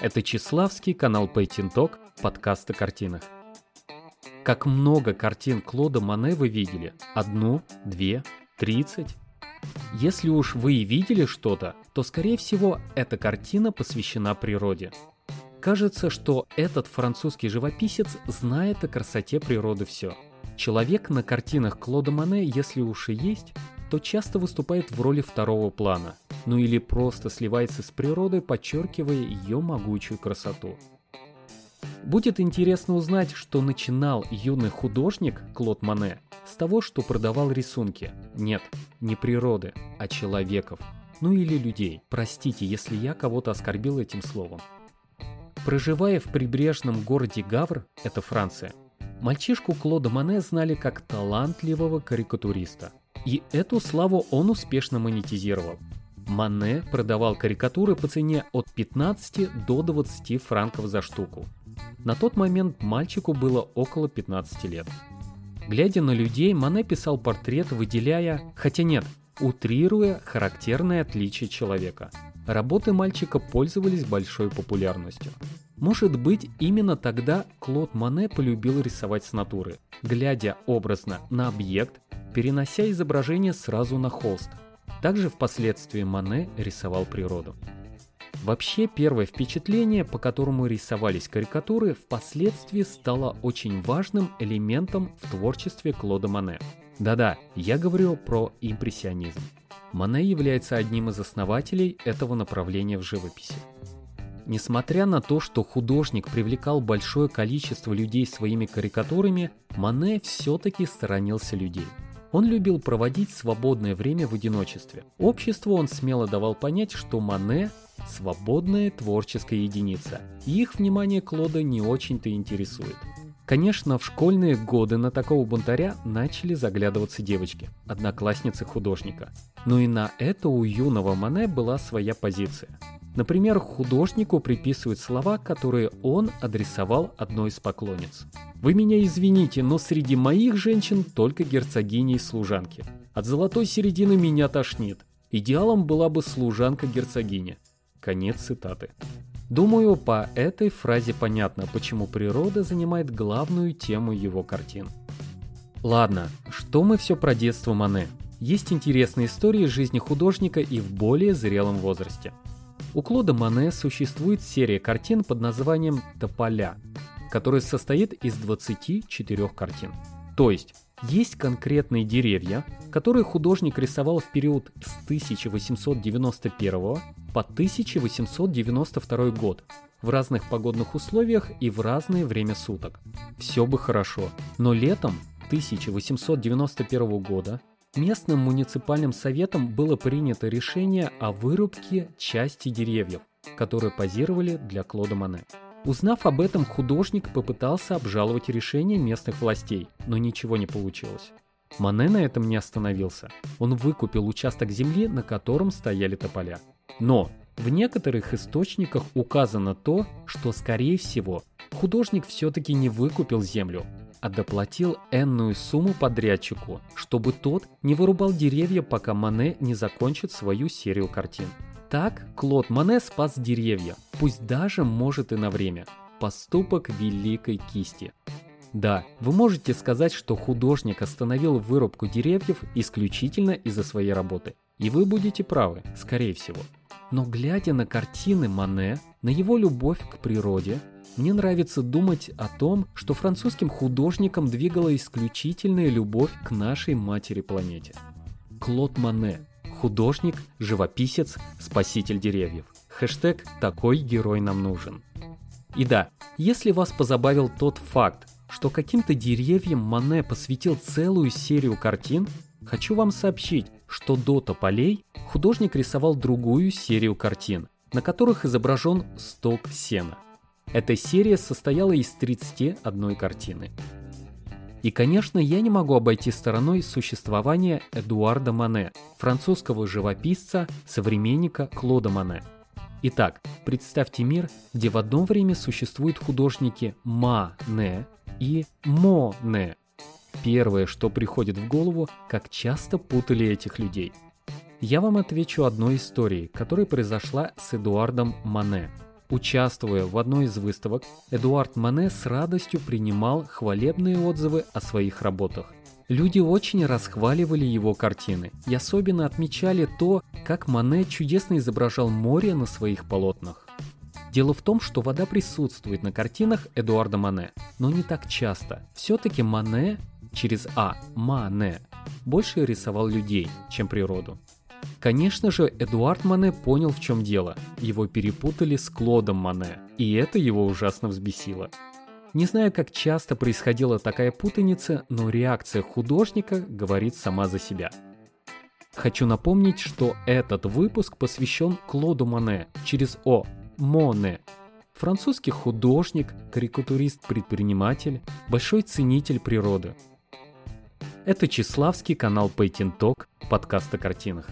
Это Чеславский канал Talk, подкаст о картинах. Как много картин Клода Мане вы видели? Одну, две, тридцать? Если уж вы и видели что-то, то скорее всего эта картина посвящена природе. Кажется, что этот французский живописец знает о красоте природы все. Человек на картинах Клода Мане, если уж и есть, то часто выступает в роли второго плана, ну или просто сливается с природой, подчеркивая ее могучую красоту. Будет интересно узнать, что начинал юный художник Клод Мане с того, что продавал рисунки. Нет, не природы, а человеков. Ну или людей. Простите, если я кого-то оскорбил этим словом. Проживая в прибрежном городе Гавр, это Франция, мальчишку Клода Мане знали как талантливого карикатуриста. И эту славу он успешно монетизировал. Мане продавал карикатуры по цене от 15 до 20 франков за штуку. На тот момент мальчику было около 15 лет. Глядя на людей, Мане писал портрет, выделяя, хотя нет, утрируя характерные отличия человека. Работы мальчика пользовались большой популярностью. Может быть, именно тогда Клод Мане полюбил рисовать с натуры, глядя образно на объект, перенося изображение сразу на холст. Также впоследствии Мане рисовал природу. Вообще, первое впечатление, по которому рисовались карикатуры, впоследствии стало очень важным элементом в творчестве Клода Мане. Да-да, я говорю про импрессионизм. Мане является одним из основателей этого направления в живописи. Несмотря на то, что художник привлекал большое количество людей своими карикатурами, Мане все-таки сторонился людей – он любил проводить свободное время в одиночестве. Обществу он смело давал понять, что Мане – свободная творческая единица, и их внимание Клода не очень-то интересует. Конечно, в школьные годы на такого бунтаря начали заглядываться девочки, одноклассницы художника. Но и на это у юного Мане была своя позиция. Например, художнику приписывают слова, которые он адресовал одной из поклонниц. «Вы меня извините, но среди моих женщин только герцогини и служанки. От золотой середины меня тошнит. Идеалом была бы служанка-герцогиня». Конец цитаты. Думаю, по этой фразе понятно, почему природа занимает главную тему его картин. Ладно, что мы все про детство Мане? Есть интересные истории жизни художника и в более зрелом возрасте. У Клода Мане существует серия картин под названием «Тополя», которая состоит из 24 картин. То есть, есть конкретные деревья, которые художник рисовал в период с 1891 по 1892 год в разных погодных условиях и в разное время суток. Все бы хорошо, но летом 1891 года Местным муниципальным советом было принято решение о вырубке части деревьев, которые позировали для Клода Мане. Узнав об этом, художник попытался обжаловать решение местных властей, но ничего не получилось. Мане на этом не остановился. Он выкупил участок земли, на котором стояли тополя. Но в некоторых источниках указано то, что, скорее всего, художник все-таки не выкупил землю, а доплатил энную сумму подрядчику, чтобы тот не вырубал деревья, пока Мане не закончит свою серию картин. Так Клод Мане спас деревья, пусть даже может и на время. Поступок великой кисти. Да, вы можете сказать, что художник остановил вырубку деревьев исключительно из-за своей работы. И вы будете правы, скорее всего. Но глядя на картины Мане, на его любовь к природе, мне нравится думать о том, что французским художникам двигала исключительная любовь к нашей матери-планете. Клод Мане. Художник, живописец, спаситель деревьев. Хэштег «Такой герой нам нужен». И да, если вас позабавил тот факт, что каким-то деревьям Мане посвятил целую серию картин, хочу вам сообщить, что до тополей художник рисовал другую серию картин, на которых изображен сток сена – эта серия состояла из 31 картины. И, конечно, я не могу обойти стороной существование Эдуарда Мане, французского живописца, современника Клода Мане. Итак, представьте мир, где в одно время существуют художники Ма-Не и Мо-Не. Первое, что приходит в голову, как часто путали этих людей. Я вам отвечу одной историей, которая произошла с Эдуардом Мане – Участвуя в одной из выставок, Эдуард Мане с радостью принимал хвалебные отзывы о своих работах. Люди очень расхваливали его картины и особенно отмечали то, как Мане чудесно изображал море на своих полотнах. Дело в том, что вода присутствует на картинах Эдуарда Мане, но не так часто. Все-таки Мане через А, Мане, больше рисовал людей, чем природу. Конечно же, Эдуард Мане понял, в чем дело. Его перепутали с Клодом Мане, и это его ужасно взбесило. Не знаю, как часто происходила такая путаница, но реакция художника говорит сама за себя. Хочу напомнить, что этот выпуск посвящен Клоду Мане через О, Моне. Французский художник, карикатурист-предприниматель, большой ценитель природы. Это Чеславский канал Painting Talk, подкаст о картинах.